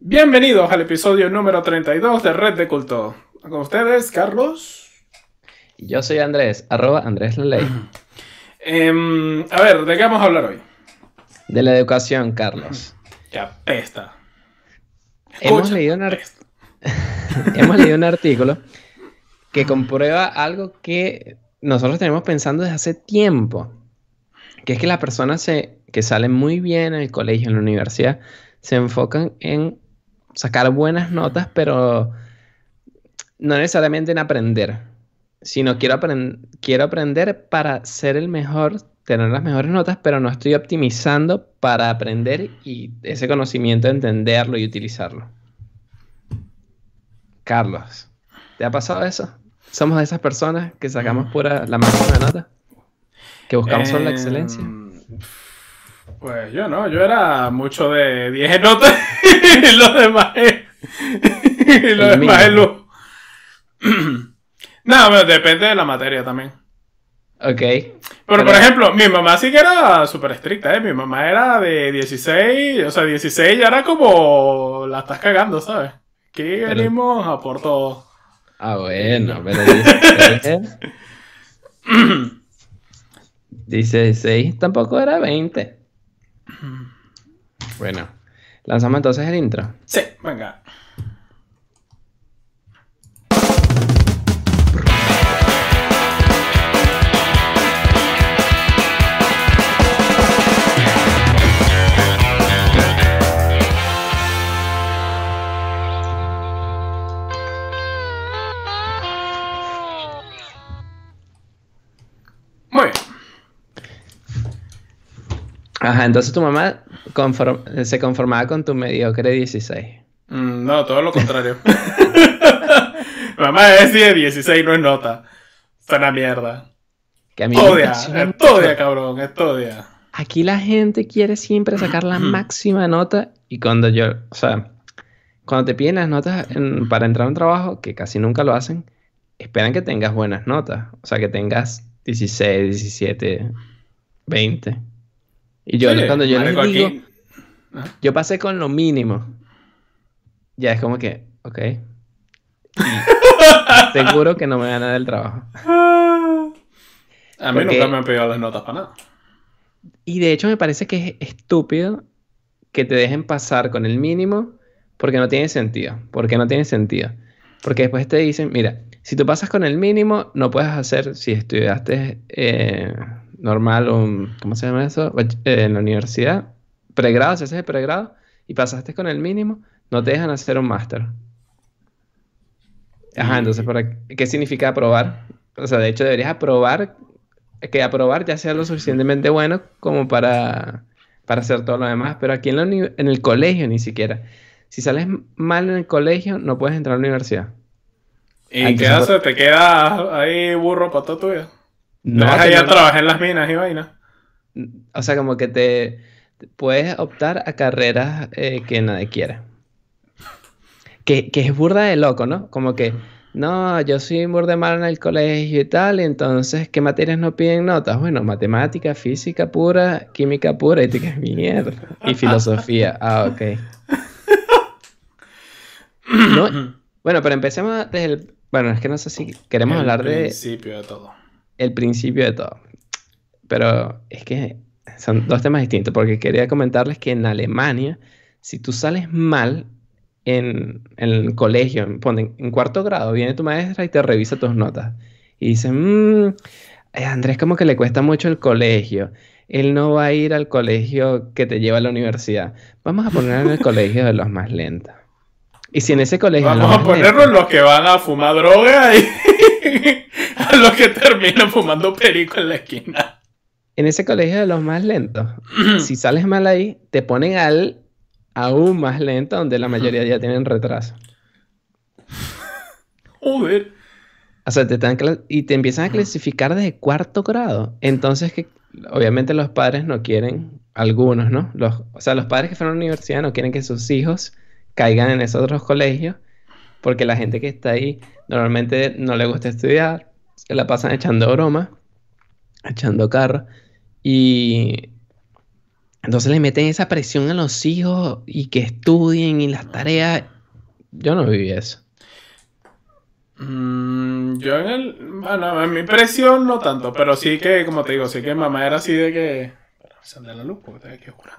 Bienvenidos al episodio número 32 de Red de Culto. Con ustedes, Carlos. Yo soy Andrés, arroba Andrés Ley. Em, a ver, ¿de qué vamos a hablar hoy? De la educación, Carlos. Ya apesta. Hemos leído, un Hemos leído un artículo que comprueba algo que nosotros tenemos pensando desde hace tiempo. Que es que las personas se, que salen muy bien en el colegio, en la universidad, se enfocan en sacar buenas notas, pero no necesariamente en aprender, sino quiero, quiero aprender para ser el mejor, tener las mejores notas, pero no estoy optimizando para aprender y ese conocimiento entenderlo y utilizarlo. Carlos, ¿te ha pasado eso? ¿Somos de esas personas que sacamos pura la máxima nota? ¿Que buscamos solo la excelencia? Pues yo no, yo era mucho de 10 notas y lo demás es. y lo demás es lo. no, depende de la materia también. Ok. Pero, por ejemplo, mi mamá sí que era súper estricta, ¿eh? Mi mamá era de 16, o sea, 16 ya era como la estás cagando, ¿sabes? Aquí venimos a por todo. Ah, bueno, pero 16. 16 tampoco era 20. Bueno, lanzamos entonces el intro. Sí, venga. Ajá, entonces tu mamá se conformaba con tu mediocre 16. Mm, no, todo lo contrario. mamá es de 16, no es nota. Es una mierda. Que a mí todia, cabrón, es todia. Aquí la gente quiere siempre sacar la máxima nota y cuando yo, o sea, cuando te piden las notas para entrar a un trabajo, que casi nunca lo hacen, esperan que tengas buenas notas. O sea, que tengas 16, 17, 20. Y yo, cuando yo les digo, yo pasé con lo mínimo. Ya es como que, ok. seguro que no me gana del trabajo. A mí nunca me han pedido las notas para nada. Y de hecho me parece que es estúpido que te dejen pasar con el mínimo porque no tiene sentido. Porque no tiene sentido. Porque después te dicen, mira, si tú pasas con el mínimo, no puedes hacer, si estudiaste eh, normal o, ¿cómo se llama eso? En la universidad, pregrado, si haces el pregrado y pasaste con el mínimo, no te dejan hacer un máster. Ajá, entonces, ¿para ¿qué significa aprobar? O sea, de hecho deberías aprobar, que aprobar ya sea lo suficientemente bueno como para, para hacer todo lo demás, pero aquí en, en el colegio ni siquiera. Si sales mal en el colegio, no puedes entrar a la universidad. ¿Y qué haces? ¿Te quedas ahí burro para toda No, ya trabajé en las minas y vaina. O sea, como que te, puedes optar a carreras eh, que nadie quiere. Que, es burda de loco, ¿no? Como que, no, yo soy burda mal en el colegio y tal, y entonces, ¿qué materias no piden notas? Bueno, matemática, física pura, química pura, y te quedas mierda. Y filosofía. Ah, ok. bueno, pero empecemos desde el... Bueno, es que no sé si queremos hablar de... Principio de todo el principio de todo. Pero es que son dos temas distintos, porque quería comentarles que en Alemania, si tú sales mal en, el colegio, en, cuarto grado, viene tu maestra y te revisa tus notas. Y dice, mmm, Andrés como que le cuesta mucho el colegio. Él no va a ir al colegio que te lleva a la universidad. Vamos a ponerlo en el colegio de los más lentos. Y si en ese colegio... Vamos a ponerlo en los que van a fumar droga y... a los que terminan fumando perico en la esquina. En ese colegio de los más lentos, si sales mal ahí, te ponen al aún más lento, donde la mayoría ya tienen retraso. Joder. O sea, te están y te empiezan a clasificar desde cuarto grado. Entonces, que obviamente los padres no quieren, algunos, ¿no? Los, o sea, los padres que fueron a la universidad no quieren que sus hijos caigan en esos otros colegios, porque la gente que está ahí normalmente no le gusta estudiar, se la pasan echando broma, echando carro. Y Entonces le meten esa presión a los hijos y que estudien y las tareas. Yo no viví eso. Mm, yo en el. Bueno, en mi presión no tanto, pero sí que, como te digo, sí que mamá era así de que. Pero la luz porque te oscura.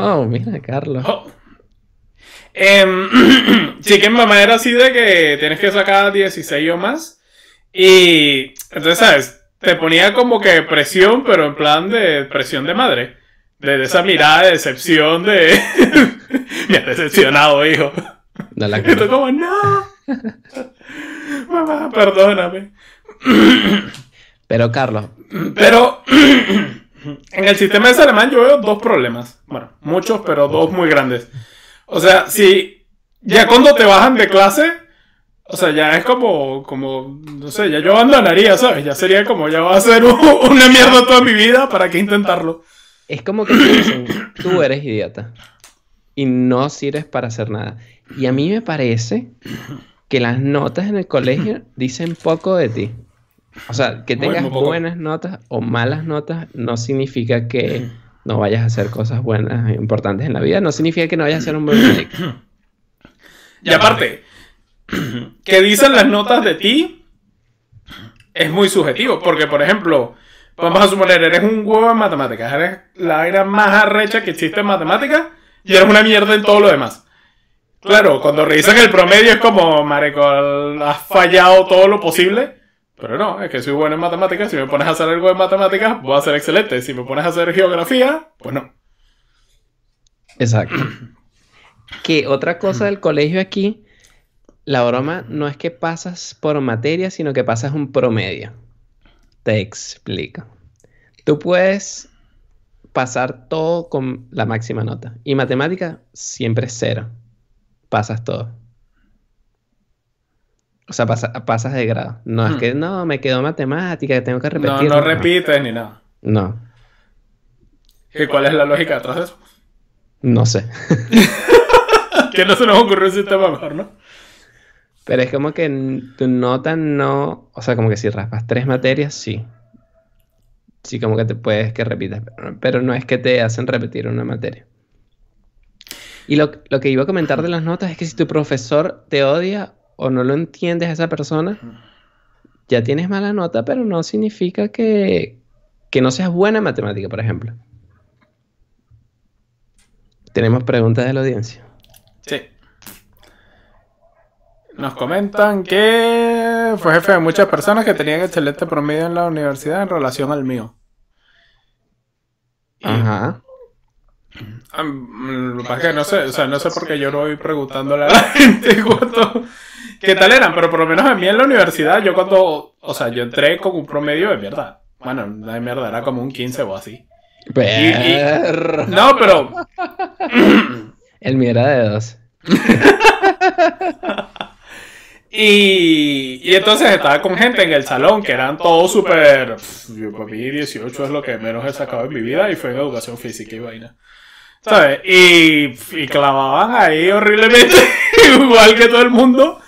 Oh, mira, Carlos. Oh. Em, sí que mamá era así de que tienes que sacar 16 o más. Y entonces, ¿sabes? Te ponía como que presión, pero en plan de presión de madre. De, esa mirada de decepción de... Me has decepcionado, hijo. No la como, no. Mamá, perdóname. Pero, Carlos. Pero... en el sistema de alemán yo veo dos problemas. Bueno, muchos, pero dos muy grandes. O sea, si ya cuando te bajan de clase, o sea, ya es como, como, no sé, ya yo abandonaría, ¿sabes? Ya sería como, ya va a ser una mierda toda mi vida, ¿para qué intentarlo? Es como que te dicen, tú eres idiota y no sirves para hacer nada. Y a mí me parece que las notas en el colegio dicen poco de ti. O sea, que tengas buenas notas o malas notas no significa que no vayas a hacer cosas buenas e importantes en la vida. No significa que no vayas a ser un buen médico. Y aparte, que dicen las notas de ti es muy subjetivo. Porque, por ejemplo, vamos a suponer, eres un huevo en matemáticas. Eres la vaina más arrecha que existe en matemáticas y eres una mierda en todo lo demás. Claro, cuando revisan el promedio es como, marico, has fallado todo lo posible. Pero no, es que soy bueno en matemáticas. Si me pones a hacer algo de matemáticas, voy a ser excelente. Si me pones a hacer geografía, pues no. Exacto. que otra cosa del colegio aquí, la broma no es que pasas por materia, sino que pasas un promedio. Te explico. Tú puedes pasar todo con la máxima nota. Y matemática siempre es cero. Pasas todo. O sea, pasas de grado. No es hmm. que no, me quedó matemática, tengo que repetir. No, no repites ni nada. No. ¿Y cuál es la lógica detrás de eso? No sé. que no se nos ocurrió un sistema mejor, ¿no? Pero es como que tu nota no. O sea, como que si raspas tres materias, sí. Sí, como que te puedes que repitas. Pero, no es que te hacen repetir una materia. Y lo, lo que iba a comentar de las notas es que si tu profesor te odia o no lo entiendes a esa persona, ya tienes mala nota, pero no significa que, que no seas buena en matemática, por ejemplo. Tenemos preguntas de la audiencia. Sí. Nos comentan que fue jefe de muchas personas que tenían excelente promedio en la universidad en relación al mío. Ajá. Lo que pasa es que no sé, o sea, no sé por qué yo no voy preguntándole a la gente cuánto, qué tal eran, pero por lo menos a mí en la universidad, yo cuando, o sea, yo entré con un promedio de mierda. Bueno, de mierda, era como un 15 o así. no, pero. El mío era de dos. y, y entonces estaba con gente en el salón que eran todos súper. Yo para mí 18 es lo que menos he sacado en mi vida y fue en educación física y vaina. ¿Sabes? Y, y clavaban ahí horriblemente, igual que todo el mundo.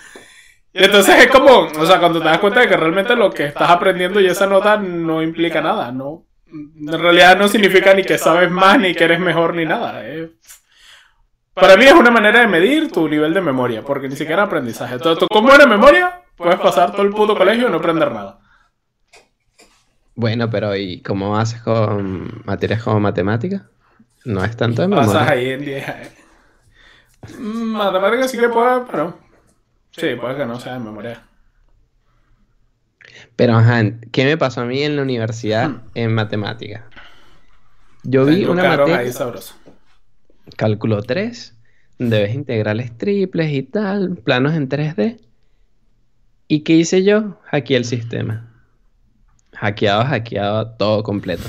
Entonces es como, o sea, cuando te das cuenta de que realmente lo que estás aprendiendo y esa nota no implica nada, ¿no? En realidad no significa ni que sabes más, ni que eres mejor, ni nada. Para mí es una manera de medir tu nivel de memoria, porque ni siquiera aprendizaje. Entonces, con buena memoria, puedes pasar todo el puto colegio y no aprender nada. Bueno, pero ¿y cómo haces con materias como matemáticas? No es tanto de memoria. Pasas ahí en 10. Mm, matemáticas sí que puedes, pero Sí, puede que no sea de memoria. Pero, ajá, ¿qué me pasó a mí en la universidad hmm. en matemáticas? Yo vi una materia... Ahí sabroso. Cálculo 3, debes integrales triples y tal, planos en 3D. ¿Y qué hice yo? Hackeé el sistema. Hackeado, hackeado, todo completo.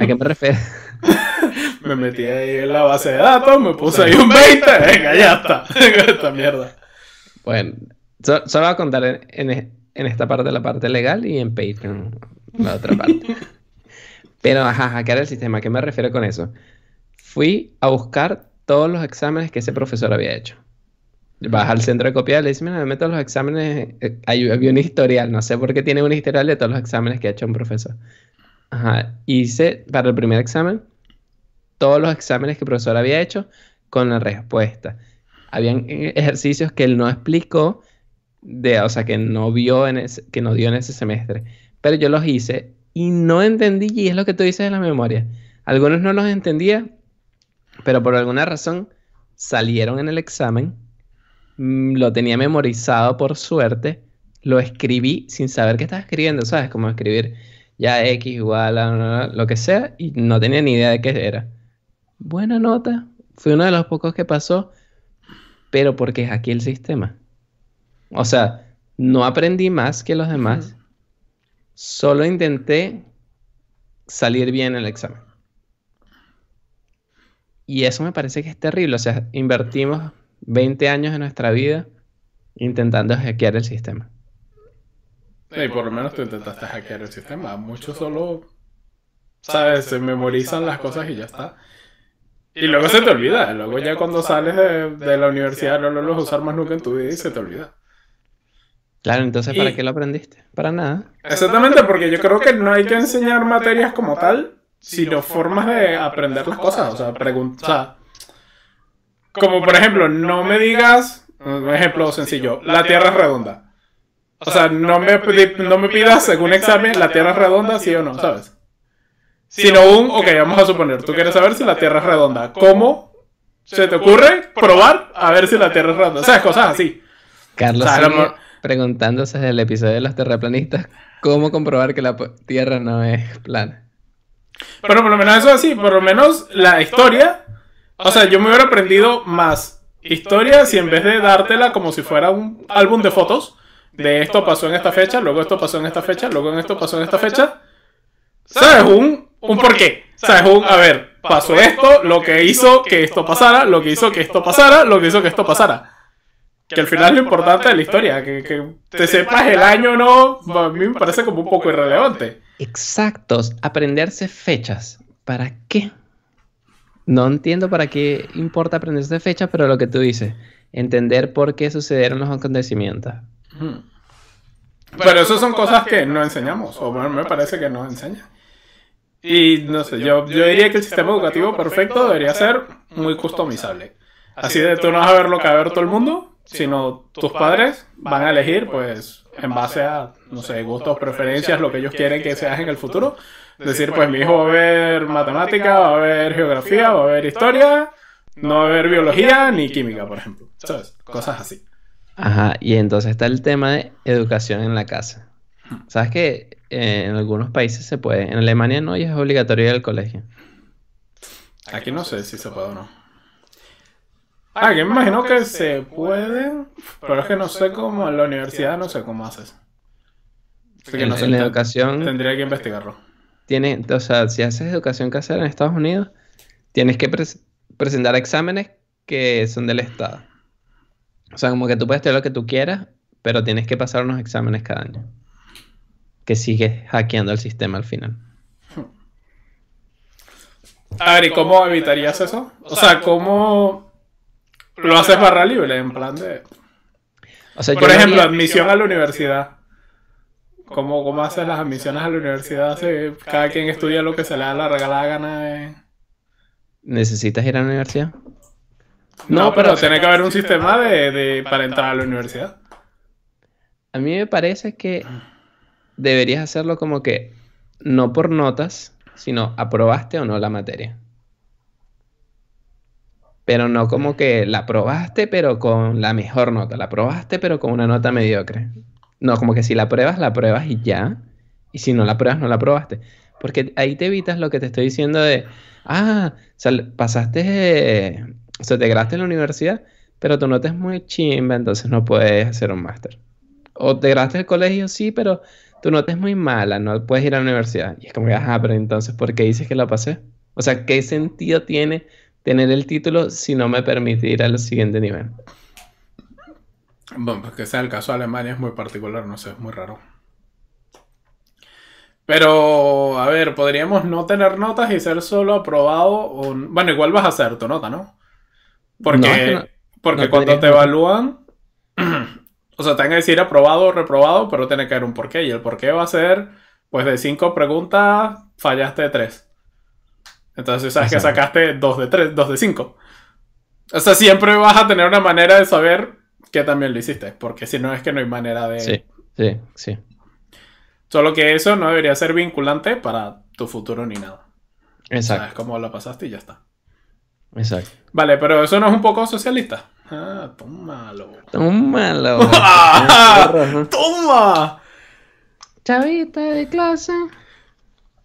¿A qué me refiero? me metí ahí en la base de datos, me puse ahí un 20, venga, ya está. Esta mierda. Bueno, solo voy a contar en, esta parte la parte legal y en Patreon la otra parte. Pero, ajá, hackear el sistema, ¿a qué me refiero con eso? Fui a buscar todos los exámenes que ese profesor había hecho. Vas al centro de copia y le dices, mira, me meto los exámenes. Eh, había un historial, no sé por qué tiene un historial de todos los exámenes que ha hecho un profesor. Ajá, hice para el primer examen todos los exámenes que el profesor había hecho con la respuesta. Habían eh, ejercicios que él no explicó, de, o sea, que no vio en que no dio en ese semestre. Pero yo los hice y no entendí, y es lo que tú dices de la memoria. Algunos no los entendía, pero por alguna razón salieron en el examen. Mm, lo tenía memorizado por suerte. Lo escribí sin saber qué estaba escribiendo, ¿sabes? Como escribir ya X igual a lo que sea, y no tenía ni idea de qué era. Buena nota, fui uno de los pocos que pasó, pero porque hackeé el sistema. O sea, no aprendí más que los demás, solo intenté salir bien en el examen. Y eso me parece que es terrible. O sea, invertimos 20 años de nuestra vida intentando hackear el sistema. Y por lo menos tú intentaste hackear el sistema. Muchos solo, ¿sabes? Se memorizan las cosas y ya está. Y luego se te olvida. Luego ya cuando sales de, la universidad no lo vas a usar más nunca en tu vida y se te olvida. Claro, entonces ¿para qué lo aprendiste? Para nada. Exactamente, porque yo creo que no hay que enseñar materias como tal, sino formas de aprender las cosas. O sea, preguntar. Como por ejemplo, no me digas, un ejemplo sencillo, la Tierra es redonda. O sea, no me, no me pidas según examen la Tierra es redonda, sí o no, ¿sabes? Sino un, ok, vamos a suponer, tú quieres saber si la Tierra es redonda. ¿Cómo se te ocurre probar a ver si la Tierra es redonda? O sea, cosas así. Carlos sigue preguntándose desde el episodio de los terraplanistas cómo comprobar que la Tierra no es plana. Pero por lo menos eso así, por lo menos la historia. O sea, yo me hubiera aprendido más historia si en vez de dártela como si fuera un álbum de fotos, de esto pasó en esta fecha, luego esto pasó en esta fecha, luego en esto pasó en esta fecha. ¿Sabes? Un, un porqué. ¿Sabes? Un, a ver, pasó esto, lo que hizo que esto pasara, lo que hizo que esto pasara, lo que hizo que esto pasara. Que al final lo importante de la historia, que, que te sepas el año o no, a mí me parece como un poco irrelevante. Exactos, aprenderse fechas. ¿Para qué? No entiendo para qué importa aprenderse fechas, pero lo que tú dices, entender por qué sucedieron los acontecimientos. Pero eso son cosas que no enseñamos, o bueno, me parece que no enseñan. Y no sé, yo, yo diría que el sistema educativo perfecto debería ser muy customizable. Así de tú no vas a ver lo que va a ver todo el mundo, sino tus padres van a elegir, pues, en base a, no sé, gustos, preferencias, lo que ellos quieren que seas en el futuro. Decir, pues mi hijo va a ver matemática, va a ver geografía, va a ver historia, no va a ver biología ni química, por ejemplo. ¿Sabes? Cosas así. Ajá, y entonces está el tema de educación en la casa. ¿Sabes que eh, en algunos países se puede? En Alemania no y es obligatorio ir al colegio. Aquí no sé si se puede o no. Ah, que me imagino que se puede, pero es que no sé cómo en la universidad no sé cómo haces. en, la educación tendría que investigarlo. Tiene, o sea, si haces educación casera en Estados Unidos, tienes que presentar exámenes que son del Estado. O sea, como que tú puedes tener lo que tú quieras, pero tienes que pasar unos exámenes cada año. Que sigue hackeando el sistema al final. A ver, ¿y cómo evitarías eso? O sea, ¿cómo lo haces barra libre? En plan de. Por ejemplo, admisión a la universidad. ¿Cómo, ¿Cómo haces las admisiones a la universidad? cada quien estudia lo que se le da la regalada gana de... ¿Necesitas ir a la universidad? No, pero, tiene que haber un sistema de, para entrar a la universidad. A mí me parece que deberías hacerlo como que no por notas, sino aprobaste o no la materia. Pero no como que la aprobaste, pero con la mejor nota. La aprobaste, pero con una nota mediocre. No, como que si la pruebas, la pruebas y ya. Y si no la pruebas, no la aprobaste. Porque ahí te evitas lo que te estoy diciendo de, ah, pasaste o sea, te graduaste en la universidad, pero tu nota es muy chimba, entonces no puedes hacer un máster. O te graduaste el colegio, sí, pero tu nota es muy mala, no puedes ir a la universidad. Y es como que, ajá, pero entonces, ¿por qué dices que la pasé? O sea, ¿qué sentido tiene tener el título si no me permite ir al siguiente nivel? Bueno, pues que sea el caso de Alemania es muy particular, no sé, es muy raro. Pero, a ver, podríamos no tener notas y ser solo aprobado. O... Bueno, igual vas a hacer tu nota, ¿no? Porque, porque cuando te evalúan, o sea, tenga que decir aprobado o reprobado, pero tiene que haber un porqué. Y el porqué va a ser, pues de cinco preguntas, fallaste tres. Entonces sabes que sacaste 2 de 3, 2 de 5. O sea, siempre vas a tener una manera de saber que también lo hiciste, porque si no es que no hay manera de... Sí, sí, sí. Solo que eso no debería ser vinculante para tu futuro ni nada. Exacto. Sabes cómo lo pasaste y ya está. Exacto. Vale, pero eso no es un poco socialista. Ah, tómalo. Tómalo. ¡Toma! Chavita de clase.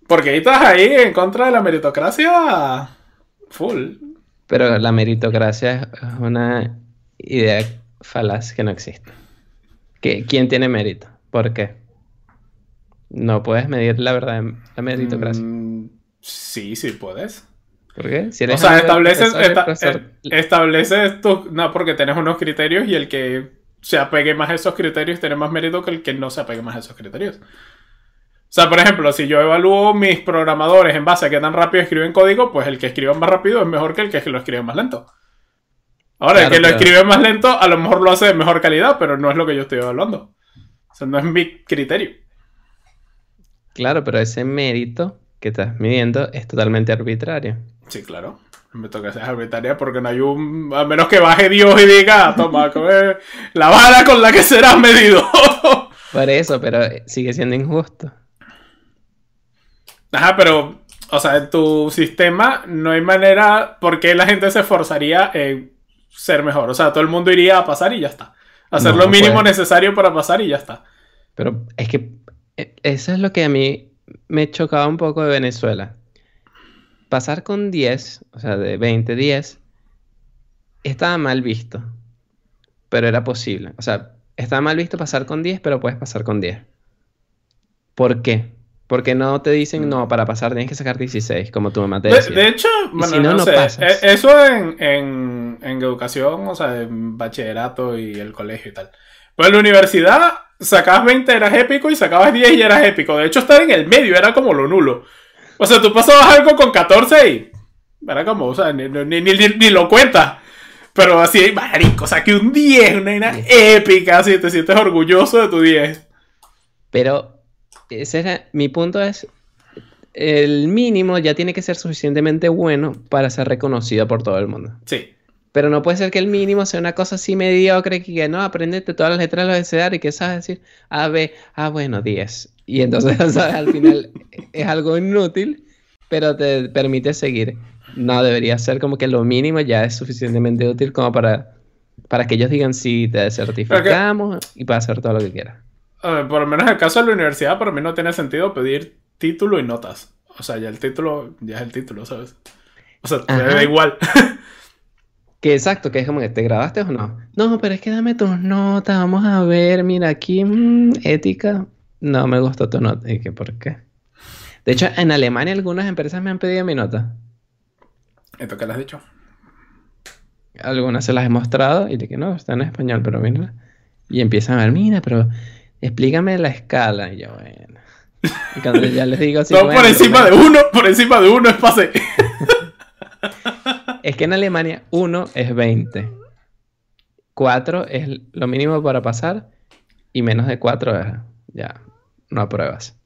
Porque ahí estás ahí en contra de la meritocracia. Full. Pero la meritocracia es una idea falaz que no existe. ¿Qué- ¿Quién tiene mérito? ¿Por qué? No puedes medir la verdad la meritocracia. Mm, sí, sí puedes. ¿Por qué? Si O eres sea, amigo del estableces, profesor, esta- profesor- eh, estableces tus... No, porque tienes unos criterios y el que se apegue más a esos criterios tiene más mérito que el que no se apegue más a esos criterios. O sea, por ejemplo, si yo evalúo mis programadores en base a qué tan rápido escriben código, pues el que escribe más rápido es mejor que el que lo escribe más lento. Ahora, Claro, el que lo escribe más lento a lo mejor lo hace de mejor calidad, pero no es lo que yo estoy evaluando. O sea, no es mi criterio. Claro, pero ese mérito que estás midiendo es totalmente arbitrario. Sí, claro. Me toca ser arbitraria porque no hay un. A menos que baje Dios y diga, toma, come la vara con la que serás medido. Por eso, pero sigue siendo injusto. Ajá, pero. O sea, en tu sistema no hay manera. porque la gente se esforzaría en ser mejor? O sea, todo el mundo iría a pasar y ya está. Hacer No, lo mínimo necesario para pasar y ya está. Pero es que eh, eso es lo que a mí me chocaba un poco de Venezuela. Pasar con 10, o sea, de 20, 10, estaba mal visto, pero era posible. O sea, estaba mal visto pasar con 10, pero puedes pasar con 10. ¿Por qué? Porque no te dicen, no, para pasar tienes que sacar 16, como tu mamá te De, decía. de hecho, bueno, si no, no, no sé. pasas. e- Eso en, en, en educación, o sea, en bachillerato y el colegio y tal. Pero en la universidad sacabas 20, eras épico, y sacabas 10 y eras épico. De hecho, estar en el medio era como lo nulo. O sea, tú pasabas algo con 14 y. Era como, o sea, ni, ni, ni, ni- lo cuentas. Pero así, marico, saqué un 10, una vaina épica, así te sientes orgulloso de tu 10. Pero ese era, mi punto es, el mínimo ya tiene que ser suficientemente bueno para ser reconocido por todo el mundo. Sí. Pero no puede ser que el mínimo sea una cosa así mediocre que, no, aprendete todas las letras del abecedario y que sabes decir A, B, ah, bueno, 10. Y entonces, ¿sabes? Al final es algo inútil, pero te permite seguir. No, debería ser como que lo mínimo ya es suficientemente útil como para, para que ellos digan sí, te certificamos y para hacer todo lo que quieras. Ver, por lo menos en el caso de la universidad, para mí no tiene sentido pedir título y notas. O sea, ya el título, ya es el título, ¿sabes? O sea, te da igual. Que exacto, que es como que te grabaste o no. No, pero es que dame tus notas, vamos a ver, mira aquí, mm, ética. No me gustó tu nota. ¿Y que por qué? De hecho, en Alemania algunas empresas me han pedido mi nota. ¿Esto qué le has dicho? Algunas se las he mostrado y dije, no, está en español, pero mira. Y empiezan a ver, mira, pero explícame la escala. Y yo, bueno. Y cuando ya les digo así, no, bueno, por encima de uno, por encima de uno es pase. Es que en Alemania 1 es 20. 4 es lo mínimo para pasar. Y menos de 4 es ya, no apruebas.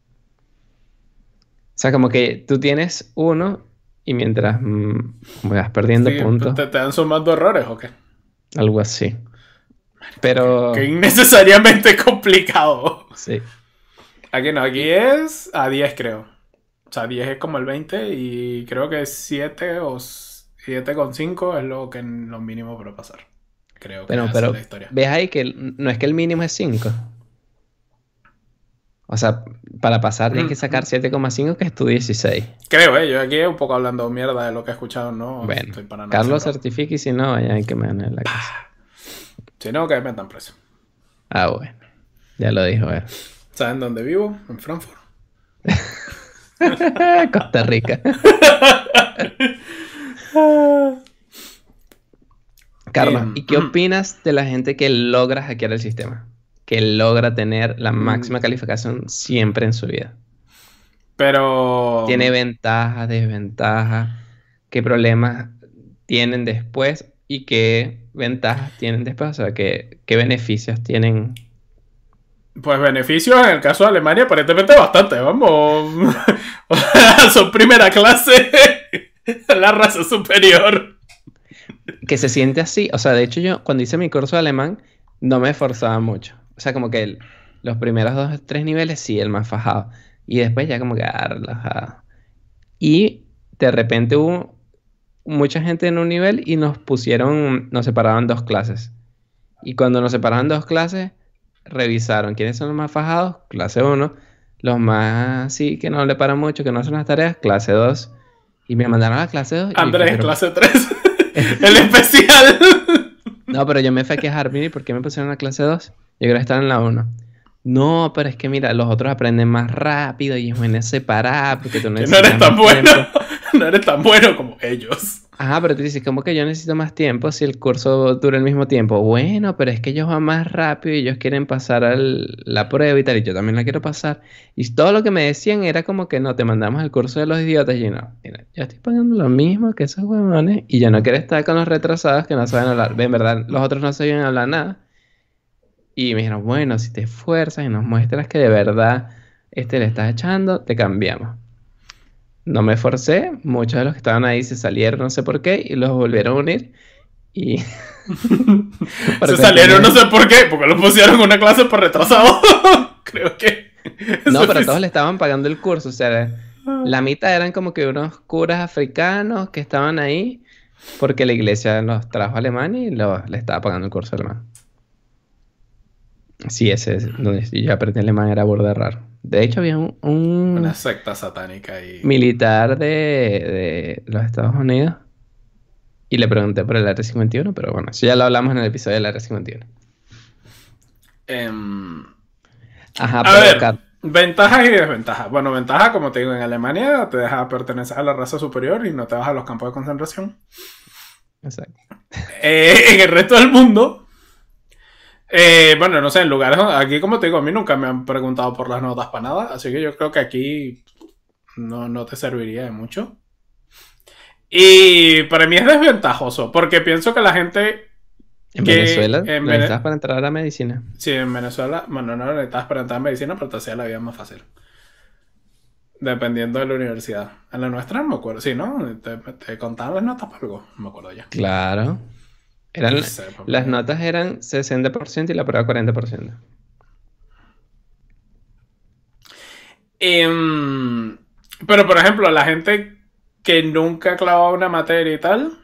O sea, como que tú tienes 1 y mientras mm, vas perdiendo Sí, puntos, ¿te, te dan sumando errores o qué? algo así. Pero Que innecesariamente complicado. sí, Aquí no, aquí es a 10 creo. O sea, 10 es como el 20 y creo que 7 o 7,5 es lo que lo mínimo para pasar. Creo que Bueno, pero es la historia. ves ahí que no es que el mínimo es 5. O sea, para pasar tienes que sacar 7,5 que es tu 16. Creo, eh, yo aquí un poco hablando mierda de lo que he escuchado, ¿no? Bueno, Estoy para no Carlos certifica y si no, allá hay que me en la casa. Si no, que me metan preso. Ah, bueno. Ya lo dijo él. ¿Saben dónde vivo? En Frankfurt. Costa Rica. Carlos, Em, ¿y qué ujú. opinas de la gente que logra hackear el sistema? Que logra tener la Mm. máxima calificación siempre en su vida. Pero. Tiene ventajas, desventajas, qué problemas tienen después y qué ventajas tienen después, o sea, qué, qué beneficios tienen. Pues beneficios en el caso de Alemania, aparentemente bastante, vamos. O sea, Son primera clase. la raza superior. Que se siente así. O sea, de hecho yo cuando hice mi curso de alemán no me esforzaba mucho. O sea, como que los primeros dos, tres niveles sí, el más fajado. Y después ya como que ah, relajado. Y de repente hubo mucha gente en un nivel y nos pusieron, nos separaban dos clases. Y cuando nos separaban dos clases, revisaron quiénes son los más fajados, clase 1, los más sí que no le paran mucho, que no hacen las tareas, clase 2. Y me mandaron a la clase 2. Andrés, clase 3. el especial. no, pero yo me fui a quejar, mire, ¿por qué me pusieron a la clase 2? Yo quería estar en la 1. No, pero es que mira, los otros aprenden más rápido y es bueno separar porque tú no, no eres tan bueno. no eres tan bueno como ellos. Ajá, pero tú dices, ¿cómo que yo necesito más tiempo si el curso dura el mismo tiempo? Bueno, pero es que ellos van más rápido y ellos quieren pasar la prueba y tal, y yo también la quiero pasar. Y todo lo que me decían era como que no, te mandamos el curso de los idiotas. Y yo, no, mira, yo estoy pagando lo mismo que esos huevones y yo no quiero estar con los retrasados que no saben hablar. En verdad, los otros no sabían hablar nada. Y me dijeron, bueno, si te esfuerzas y nos muestras que de verdad este le estás echando, te cambiamos no me forcé, muchos de los que estaban ahí se salieron, no sé por qué, y los volvieron a unir. Y. se salieron, no sé por qué, porque los pusieron en una clase por retrasado. Creo que. No, pero todos le estaban pagando el curso, o sea, la mitad eran como que unos curas africanos que estaban ahí porque la iglesia los trajo a Alemania y le estaba pagando el curso alemán. Sí, ese es donde yo aprendí alemán era borde raro. De hecho, había un, Una secta satánica y... Militar de, los Estados Unidos. Y le pregunté por el R-51, pero bueno, eso ya lo hablamos en el episodio del R-51. Em, Ajá, a ver, ventajas y desventajas. Bueno, ventaja, como te digo, en Alemania te deja pertenecer a la raza superior y no te vas a los campos de concentración. Exacto. Eh, en el resto del mundo eh, bueno, no sé, en lugares aquí como te digo, a mí nunca me han preguntado por las notas para nada, así que yo creo que aquí no, te serviría de mucho. Y para mí es desventajoso, porque pienso que la gente... ¿En Venezuela? En necesitas para entrar a la medicina? Sí, en Venezuela, bueno, no necesitas para entrar a medicina, pero te hacía la vida más fácil. Dependiendo de la universidad. En la nuestra no me acuerdo, sí, ¿no? Te, te contaban las notas para algo, no me acuerdo ya. Claro las notas eran 60% y la prueba 40%. Em, pero, por ejemplo, la gente que nunca ha clavado una materia y tal,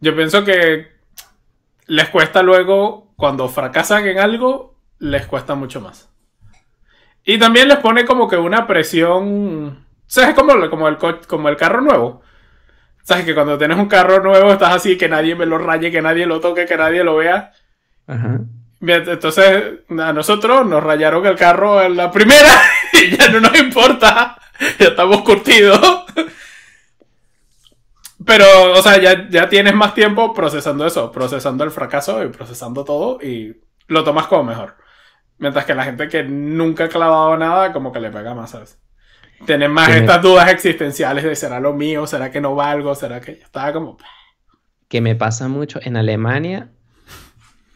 yo pienso que les cuesta luego, cuando fracasan en algo, les cuesta mucho más. Y también les pone como que una presión. O sea, es como, como, el, como el carro nuevo. ¿Sabes? Que cuando tienes un carro nuevo estás así, que nadie me lo raye, que nadie lo toque, que nadie lo vea. Ajá. Entonces, a nosotros nos rayaron el carro en la primera y ya no nos importa. Ya estamos curtidos. Pero, o sea, ya, ya tienes más tiempo procesando eso, procesando el fracaso y procesando todo y lo tomas como mejor. Mientras que la gente que nunca ha clavado nada, como que le pega más, ¿sabes? Tener más estas dudas existenciales de será lo mío, será que no valgo, será que yo estaba como... Que me pasa mucho en Alemania,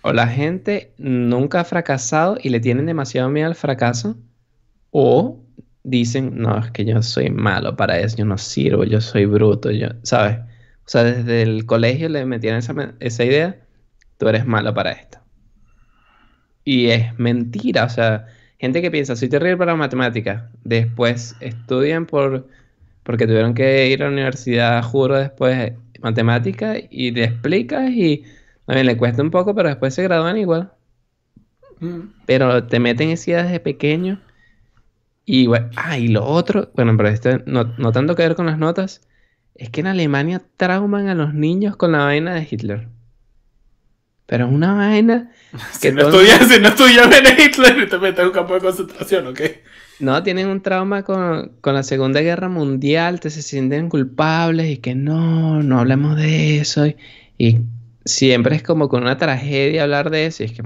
o la gente nunca ha fracasado y le tienen demasiado miedo al fracaso, o dicen, no, es que yo soy malo para eso, yo no sirvo, yo soy bruto, yo, ¿sabes? O sea, desde el colegio le metían esa, esa idea, tú eres malo para esto. Y es mentira, o sea, gente que piensa, soy terrible para matemáticas, después estudian por, porque tuvieron que ir a la universidad, juro, después matemáticas y le explicas y también le cuesta un poco, pero después se gradúan igual. Mm. Pero te meten esa idea desde pequeño. Y bueno, ah, y lo otro, bueno, pero esto no, no tanto que ver con las notas, es que en Alemania trauman a los niños con la vaina de Hitler. Pero es una vaina. Que si, no estudias, si no estudias en Hitler y te metes en un campo de concentración, ¿ok? No, tienen un trauma con, la Segunda Guerra Mundial, te se sienten culpables y que no, no hablemos de eso. Y, siempre es como con una tragedia hablar de eso y es que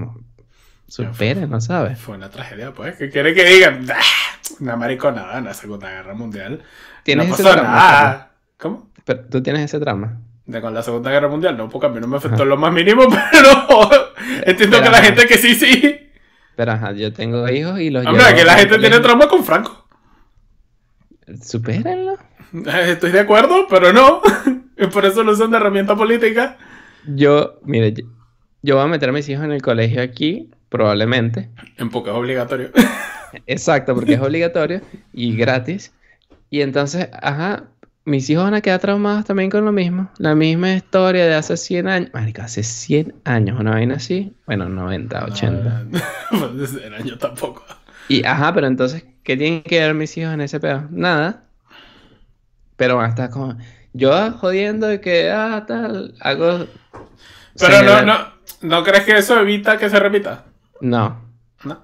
superen, ¿no sabes? Fue una tragedia, pues. ¿Qué quiere que digan? ¡Ah! Una mariconada en la Segunda Guerra Mundial. ¿Tienes ese trauma? ¿Cómo? Pero, ¿Tú tienes ese trauma? De con la Segunda Guerra Mundial, no, porque a mí no me afectó lo más mínimo, pero entiendo que la gente que sí, sí. Pero ajá, yo tengo hijos y los Hombre, que la gente tiene trauma con Franco. supérenlo. Estoy de acuerdo, pero no. Por eso lo usan de herramienta política. Yo, mire, yo voy a meter a mis hijos en el colegio aquí, probablemente. En poco es obligatorio. Exacto, porque es obligatorio y gratis. Y entonces, ajá, mis hijos van a quedar traumados también con lo mismo. La misma historia de hace 100 años. Marica, hace 100 años, una vaina así. Bueno, 90, 80. No, pues 100 años tampoco. Y ajá, pero entonces, ¿qué tienen que ver mis hijos en ese pedo? Nada. Pero van a estar como. Yo jodiendo de que, ah, tal, hago. Pero no, no, ¿no crees que eso evita que se repita? No. No.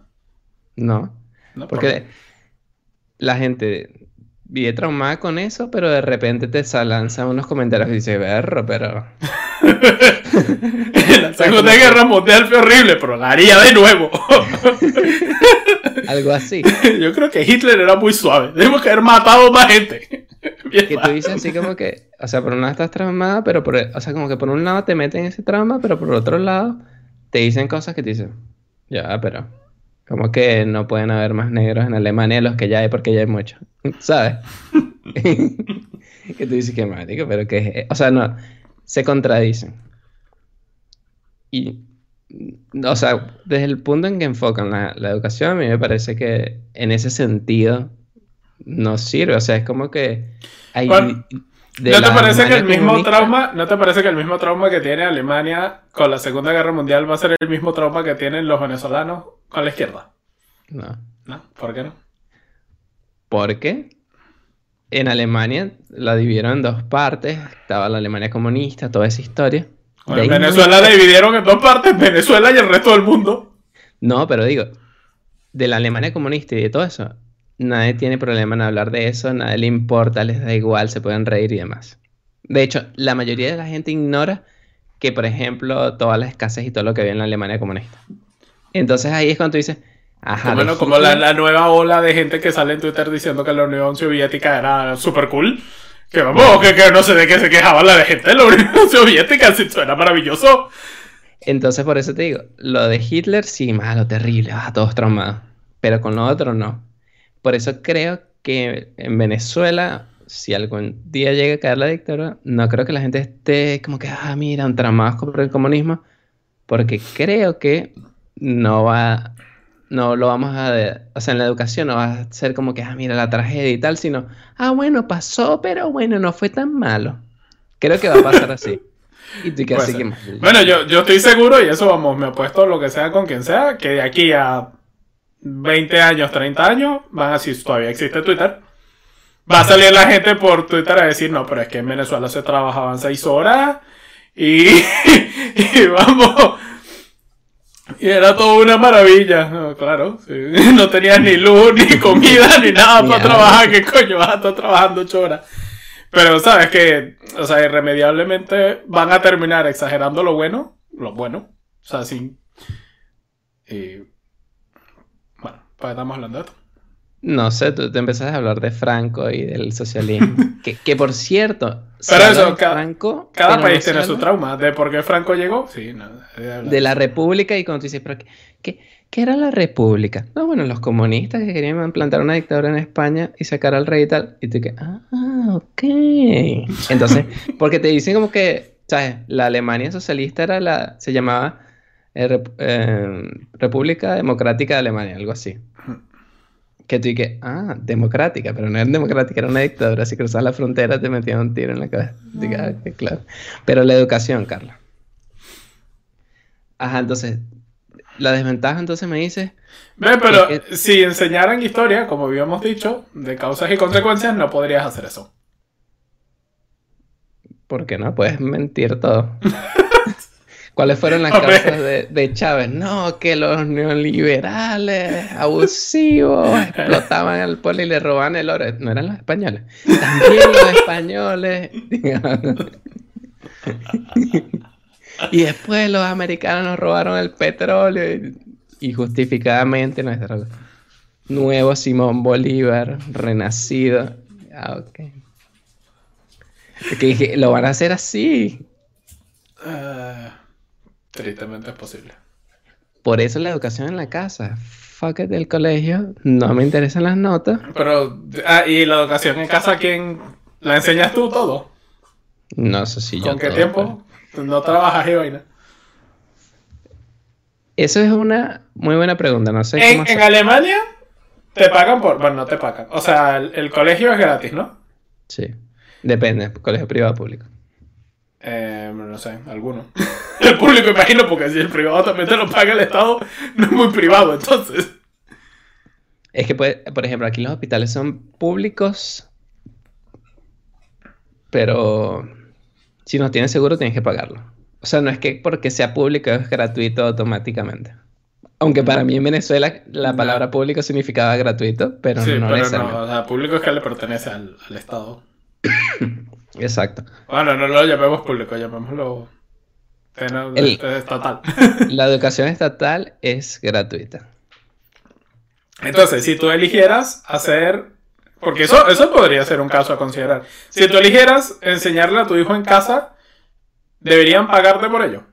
No. no Porque la gente vive traumada con eso, pero de repente te lanza unos comentarios y dice, berro, pero... la Segunda Guerra Mundial fue horrible, pero la haría de nuevo. Algo así. Yo creo que Hitler era muy suave. Debemos que haber matado más gente. que tú dices así como que, o sea, por un lado estás traumada, pero por, o sea, como que por un lado te meten ese trauma, pero por otro lado te dicen cosas que te dicen, ya, pero como que no pueden haber más negros en Alemania de los que ya hay porque ya hay muchos, ¿sabes? que tú dices que marico, pero que, o sea, no, se contradicen. Y, o sea, desde el punto en que enfocan la, la educación, a mí me parece que en ese sentido no sirve. O sea, es como que hay. ¿No te parece que el mismo trauma, no te parece que el mismo trauma que tiene Alemania con la Segunda Guerra Mundial va a ser el mismo trauma que tienen los venezolanos con la izquierda? No. ¿No? ¿Por qué no? Porque en Alemania la dividieron en dos partes. Estaba la Alemania comunista, toda esa historia. en Venezuela la dividieron en dos partes, Venezuela y el resto del mundo. No, pero digo, de la Alemania comunista y de todo eso, nadie tiene problema en hablar de eso, nadie le importa, les da igual, se pueden reír y demás. De hecho, la mayoría de la gente ignora que, por ejemplo, todas las escasez y todo lo que había en la Alemania comunista. Entonces ahí es cuando tú dices, ajá. Bueno, como la, nueva ola de gente que sale en Twitter diciendo que la Unión Soviética era súper cool. Que vamos, que, no sé de qué se quejaba la gente de la Unión Soviética, si suena maravilloso. Entonces, por eso te digo, lo de Hitler sí, malo, terrible, a todos traumados. Pero con lo otro no. Por eso creo que en Venezuela, si algún día llega a caer la dictadura, no creo que la gente esté como que, ah, mira, un tramados por el comunismo, porque creo que no va, no lo vamos a, o sea, en la educación no va a ser como que, ah, mira, la tragedia y tal, sino, ah, bueno, pasó, pero bueno, no fue tan malo. Creo que va a pasar así. Y tú, así que... Bueno, yo, yo estoy seguro, y eso vamos, me apuesto lo que sea con quien sea, que de aquí a 20 años, 30 años, van a todavía existe Twitter. Va a salir la gente por Twitter a decir, no, pero es que en Venezuela se trabajaban 6 horas y, y vamos. Y era todo una maravilla. claro, no tenías ni luz, ni comida, ni nada para trabajar. ¿Qué coño vas a estar trabajando 8 horas? Pero sabes que, o sea, irremediablemente van a terminar exagerando lo bueno, lo bueno. O sea, sin. Y pues estamos hablando de esto. No sé, tú te empezaste a hablar de Franco y del socialismo. que, por cierto, pero eso, cada, Franco, cada país tiene su trauma. ¿De por qué Franco llegó? Sí, no, de, la República y cuando tú dices, ¿pero qué, qué, era la República? No, bueno, los comunistas que querían implantar una dictadura en España y sacar al rey y tal. Y tú que, ah, ok. Entonces, porque te dicen como que, ¿sabes? La Alemania socialista era la, se llamaba eh, eh, República Democrática de Alemania, algo así. Que tú que, ah, democrática, pero no era democrática, era una dictadura. Si cruzabas la frontera te metían un tiro en la cabeza. Diga, ah, claro. Pero la educación, Carla. Ajá, entonces, la desventaja entonces me dice... Ve, pero si enseñaran historia, como habíamos dicho, de causas y consecuencias, no podrías hacer eso. ¿Por qué no? Puedes mentir todo. ¿Cuáles fueron las causas de, Chávez? No, que los neoliberales abusivos explotaban al pueblo y le robaban el oro. No eran los españoles. También los españoles. y después los americanos nos robaron el petróleo y, justificadamente nuestro nuevo Simón Bolívar renacido. Ah, ok. Que lo van a hacer así. Uh... Tristemente es posible. Por eso la educación en la casa. Fuck it, del colegio. No me interesan las notas. Pero, ah, ¿y la educación en casa quién la enseñas tú todo? No sé si yo. ¿Con qué tiempo? No trabajas y vaina. Eso es una muy buena pregunta. No sé en, en Alemania te pagan por. Bueno, no te pagan. O sea, el, colegio es gratis, ¿no? Sí. Depende, colegio privado o público. Eh, no sé, alguno. el público, imagino, porque si el privado también te lo paga el Estado, no es muy privado, entonces. Es que, por ejemplo, aquí los hospitales son públicos, pero si no tienes seguro tienes que pagarlo. O sea, no es que porque sea público es gratuito automáticamente. Aunque para mí en Venezuela la palabra público significaba gratuito, pero sí, no pero no, o sea, público es que le pertenece al, Estado. Exacto. Bueno, no lo llamemos público, llamémoslo estatal. la educación estatal es gratuita. Entonces, si tú eligieras hacer porque eso, eso podría ser un caso a considerar. Si tú eligieras enseñarle a tu hijo en casa, ¿deberían pagarte por ello?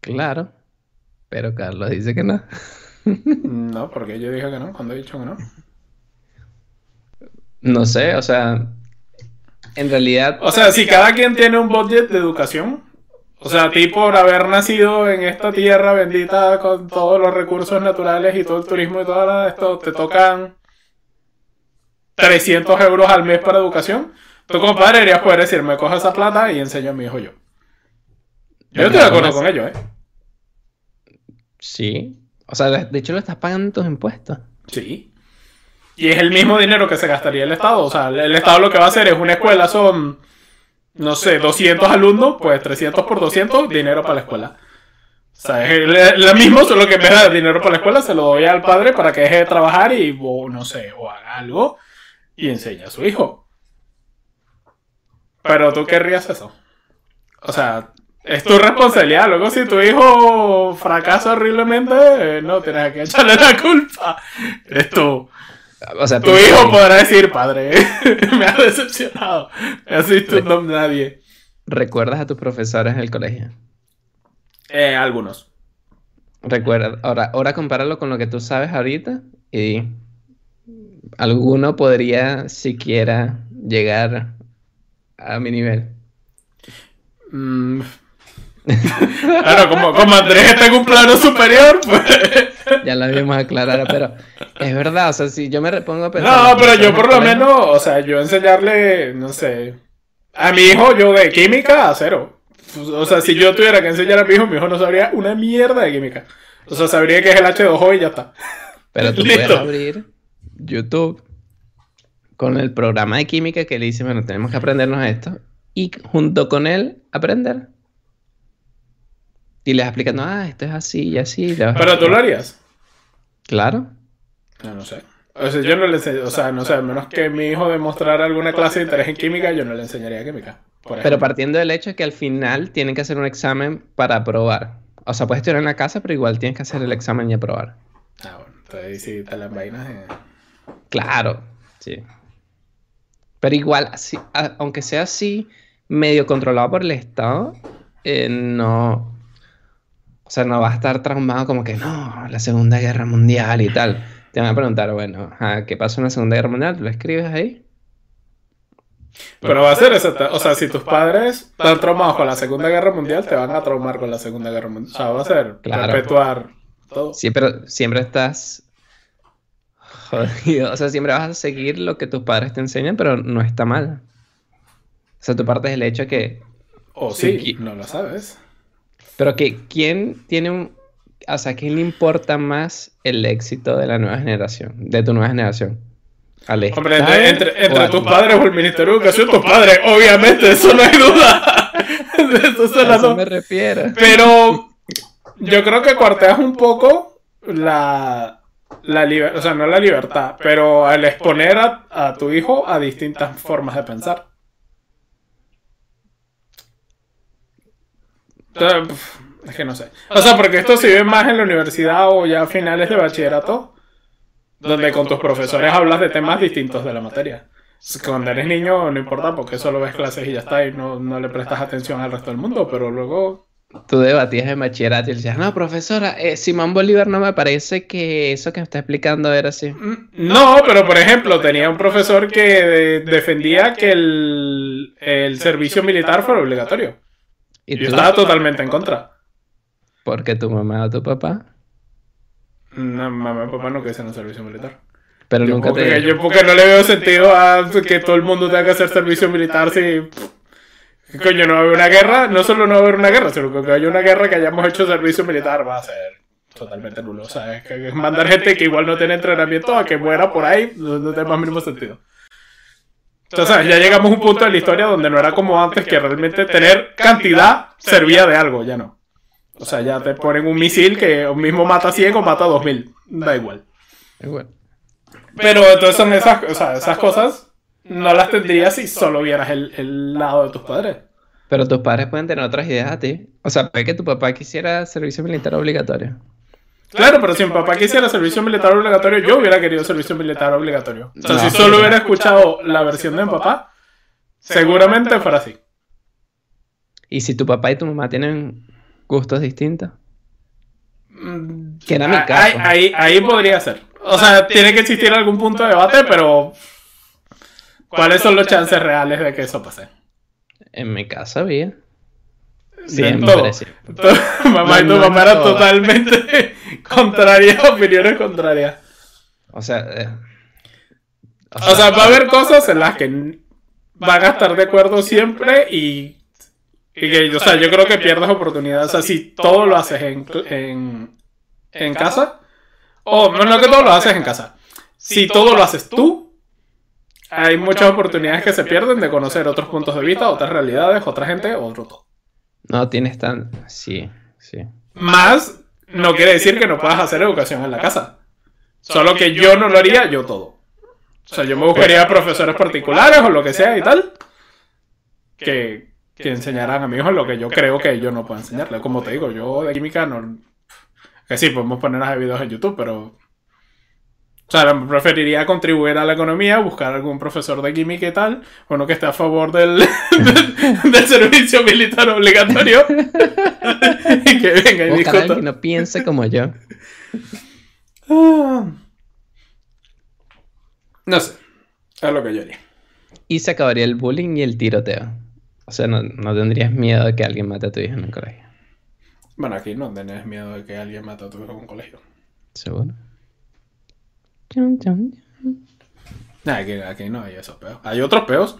Claro. Pero Carlos dice que no. no, porque yo dije que no, cuando he dicho que no. No sé, o sea, en realidad... O sea, si cada quien tiene un budget de educación, o sea, a ti por haber nacido en esta tierra bendita con todos los recursos naturales y todo el turismo y todo esto, te tocan 300 euros al mes para educación, tu compadre deberías poder decir, me cojo esa plata y enseño a mi hijo yo. Yo estoy de acuerdo con ello, ¿eh? Sí. O sea, de hecho lo estás pagando en tus impuestos. Sí. Y es el mismo dinero que se gastaría el Estado. O sea, el Estado lo que va a hacer es una escuela, son, no sé, 200 alumnos, pues 300 por 200, dinero para la escuela. O sea, es lo mismo, solo que en vez de dinero para la escuela, se lo doy al padre para que deje de trabajar y, o, no sé, o haga algo y enseña a su hijo. Pero tú querrías eso. O sea, es tu responsabilidad. Luego, si tu hijo fracasa horriblemente, no tienes que echarle la culpa. Es tú. O sea, tu hijo podrá decir, padre, me ha decepcionado. Me has visto nadie. ¿Recuerdas a tus profesores en el colegio? Eh, algunos. Recuerda, ahora, ahora compáralo con lo que tú sabes ahorita y alguno podría siquiera llegar a mi nivel. Mm. claro, como, como Andrés está en un plano superior, pues. Ya lo habíamos aclarado, pero es verdad, o sea, si yo me repongo a pensar. No, pero yo por lo menos, o sea, yo enseñarle, no sé, a mi hijo, yo de química a cero. O sea, si yo tuviera que enseñar a mi hijo, mi hijo no sabría una mierda de química. O sea, sabría que es el H2O y ya está. Pero tú puedes abrir YouTube con el programa de química que le dice, bueno, tenemos que aprendernos esto. Y junto con él, aprender. Y les explican, ah, esto es así y así. ¿Pero tú lo harías? Claro. No, no sé. O sea, yo no le o sea, no sé, a menos que mi hijo demostrara alguna clase de interés en química, yo no le enseñaría química. pero partiendo del hecho de que al final tienen que hacer un examen para aprobar. O sea, puedes estudiar en la casa, pero igual tienes que hacer el examen y aprobar. Ah, bueno, entonces sí las vainas. Claro, sí. Pero igual, así, aunque sea así, medio controlado por el Estado, eh, no. O sea, no vas a estar traumado como que no, la Segunda Guerra Mundial y tal. Te van a preguntar, bueno, ¿qué pasó en la Segunda Guerra Mundial? ¿Tú lo escribes ahí? Pero va a ser eso. O sea, si tus padres están traumados con la Segunda Guerra Mundial, te van a traumar con la Segunda Guerra Mundial. O sea, va a ser perpetuar todo. Sí, pero siempre estás O sea, siempre vas a seguir lo que tus padres te enseñan, pero no está mal. O sea, tu parte es el hecho que. O sí, no lo sabes. Pero que, ¿quién tiene un. O sea, ¿quién le importa más el éxito de la nueva generación? De tu nueva generación. Hombre, entre, tus padres o el Ministerio de Educación, tus padres, obviamente, eso no hay duda. eso se a eso me refiero. Pero yo creo que cuarteas un poco la, la libertad, o sea, no la libertad, pero al exponer a, tu hijo a distintas formas de pensar. Es que no sé. O sea, porque esto se ve más en la universidad o ya a finales de bachillerato, donde con tus profesores hablas de temas distintos de la materia. Cuando eres niño no importa porque solo ves clases y ya está y no, no le prestas atención al resto del mundo, pero luego tú debatías en bachillerato y decías, no, profesora, eh, Simón Bolívar no me parece que eso que me está explicando era así. Mm, no, pero por ejemplo, tenía un profesor que defendía que el, el servicio militar fuera obligatorio. Y yo estaba totalmente en contra. ¿Por qué tu mamá o tu papá? No, mamá y papá no quieren el servicio militar. Pero nunca te... Yo porque no le veo sentido a que todo el mundo tenga que hacer servicio militar si... Coño, no va a haber una guerra, no solo no va a haber una guerra, sino que haya una guerra que hayamos hecho servicio militar va a ser totalmente nulo. O sea, es que mandar gente que igual no tiene entrenamiento a que muera por ahí no, tiene más mínimo sentido. Entonces, ya llegamos a un punto de la historia donde no era como antes que realmente tener cantidad servía de algo, ya no. O sea, ya te ponen un misil que mismo mata 100 o mata 2000. Da igual. Igual. Pero entonces son esas, o sea, esas cosas no las tendrías si solo vieras el, lado de tus padres. Pero tus padres pueden tener otras ideas a ti. O sea, puede que tu papá quisiera servicio militar obligatorio. Claro, pero si mi papá quisiera servicio militar obligatorio, yo hubiera querido servicio militar obligatorio. O sea, si solo hubiera escuchado la versión de mi papá, seguramente fuera así. ¿Y si tu papá y tu mamá tienen gustos distintos? Mm, que era mi caso. Ahí, ahí podría ser. O sea, tiene que existir algún punto de debate, pero ¿Cuáles son los chances reales de que eso pase? En mi casa había. Siempre, mamá y tu mamá eran totalmente contrarias, opiniones contrarias. O sea, eh, o, sea, va a haber cosas en las que van a estar de acuerdo siempre y, y que, o sea, yo creo que pierdes oportunidades. O sea, si todo lo haces en, en, en casa, o no, no que todo lo haces en casa, si todo lo haces tú, hay muchas oportunidades que se pierden de conocer otros puntos de vista, otras realidades, otra gente, otro todo. No tienes tan... Sí, sí. Más no quiere decir que no puedas hacer educación en la casa. Solo que yo no lo haría yo todo. O sea, yo me buscaría profesores particulares o lo que sea y tal. Que, que enseñaran a mi hijo lo que yo creo que yo no puedo enseñarle. Como te digo, yo de química no... Que sí, podemos poner videos en YouTube, pero o sea, preferiría contribuir a la economía, buscar algún profesor de química y tal, uno que esté a favor del, del, servicio militar obligatorio. y que venga y discuta. que no piense como yo. Ah. No sé. Es lo que yo haría. Y se acabaría el bullying y el tiroteo. O sea, no, no tendrías miedo de que alguien mate a tu hijo en un colegio. Bueno, aquí no tenés miedo de que alguien mate a tu hijo en un colegio. Seguro. Aquí, no hay esos peos. Hay otros peos.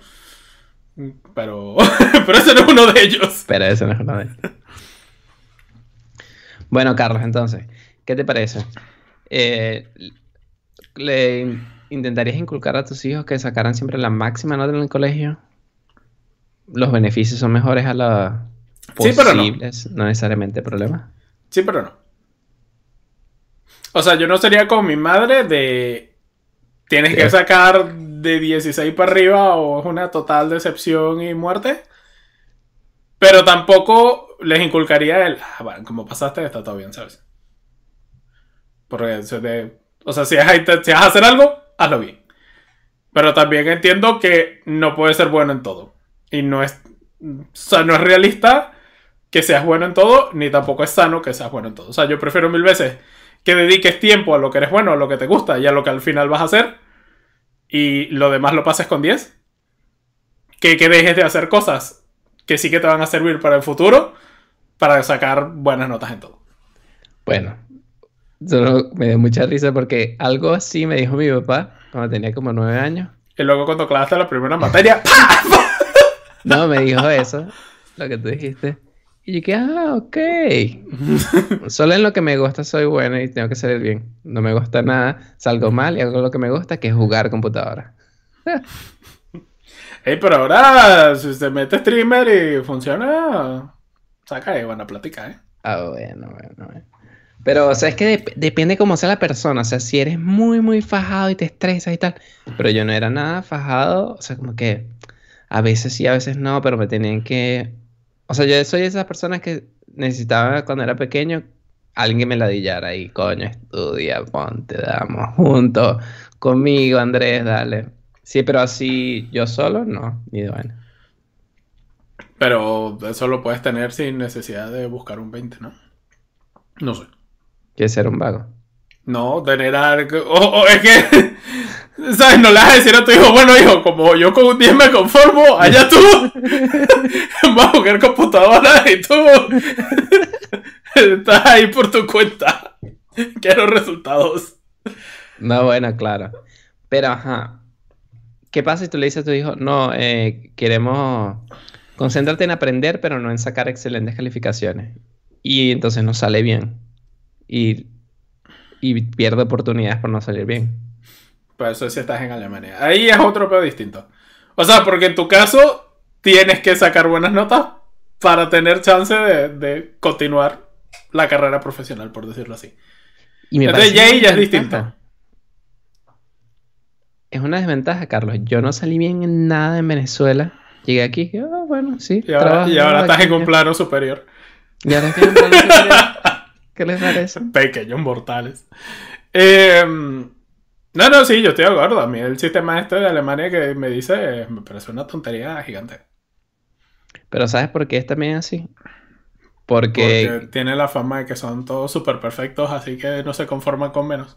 Pero. pero ese no es uno de ellos. Pero ese no es uno de ellos. Bueno, Carlos, entonces, ¿qué te parece? Eh, ¿Le intentarías inculcar a tus hijos que sacaran siempre la máxima nota en el colegio? ¿Los beneficios son mejores a la posibles? Sí, no. no necesariamente problema. Sí, pero no. O sea, yo no sería como mi madre de. Tienes que sacar de 16 para arriba o es una total decepción y muerte. Pero tampoco les inculcaría el. Ah, bueno, como pasaste, está todo bien, ¿sabes? Porque, o sea, si vas, a, hacer algo, hazlo bien. Pero también entiendo que no puedes ser bueno en todo. Y no es. O sea, no es realista que seas bueno en todo, ni tampoco es sano que seas bueno en todo. O sea, yo prefiero mil veces que dediques tiempo a lo que eres bueno, a lo que te gusta y a lo que al final vas a hacer, y lo demás lo pases con 10. Que, que dejes de hacer cosas que sí que te van a servir para el futuro, para sacar buenas notas en todo. Bueno, solo me dio mucha risa porque algo así me dijo mi papá cuando tenía como nueve años. Y luego cuando clavaste la primera materia. no, me dijo eso, lo que tú dijiste. Y yo que, ah, ok. Solo en lo que me gusta soy bueno y tengo que salir bien. No me gusta nada, salgo mal y hago lo que me gusta, que es jugar computadora. Ey, pero ahora, si se mete streamer y funciona, saca ahí buena plática, ¿eh? Ah, bueno, bueno, bueno. Pero, o sea, es que depende cómo sea la persona. O sea, si eres muy, muy fajado y te estresas y tal. Pero yo no era nada fajado. O sea, como que a veces sí, a veces no, pero me tenían que o sea, yo soy de esas personas que necesitaba cuando era pequeño alguien que me ladillara y coño, estudia, ponte, damos juntos, conmigo, Andrés, dale. Sí, pero así yo solo, no, ni de bueno. Pero eso lo puedes tener sin necesidad de buscar un 20, ¿no? No sé. ¿Quieres ser un vago? No, tener algo. O, es que. ¿Sabes? No le vas a decir a tu hijo, bueno, hijo, como yo con un 10 me conformo, allá tú. vas a jugar computadora y tú. estás ahí por tu cuenta. Quiero resultados. No, bueno, claro. Pero, ajá. ¿Qué pasa si tú le dices a tu hijo, no, eh, queremos concéntrate en aprender, pero no en sacar excelentes calificaciones? Y entonces no sale bien. Y, y pierde oportunidades por no salir bien. Pues eso si estás en Alemania. Ahí es otro pedo distinto. O sea, porque en tu caso tienes que sacar buenas notas para tener chance de, de continuar la carrera profesional, por decirlo así. Y me Entonces ya es distinto. Es una desventaja, Carlos. Yo no salí bien en nada en Venezuela. Llegué aquí y oh, bueno, sí. Y ahora, y ahora estás en un plano superior. Y ahora estoy en un plano superior. ¿Qué les parece? Pequeños mortales. Eh, no, no, sí, yo estoy de acuerdo. A mí el sistema este de Alemania que me dice me parece una tontería gigante. Pero ¿sabes por qué es también así? Porque... Porque tiene la fama de que son todos súper perfectos, así que no se conforman con menos.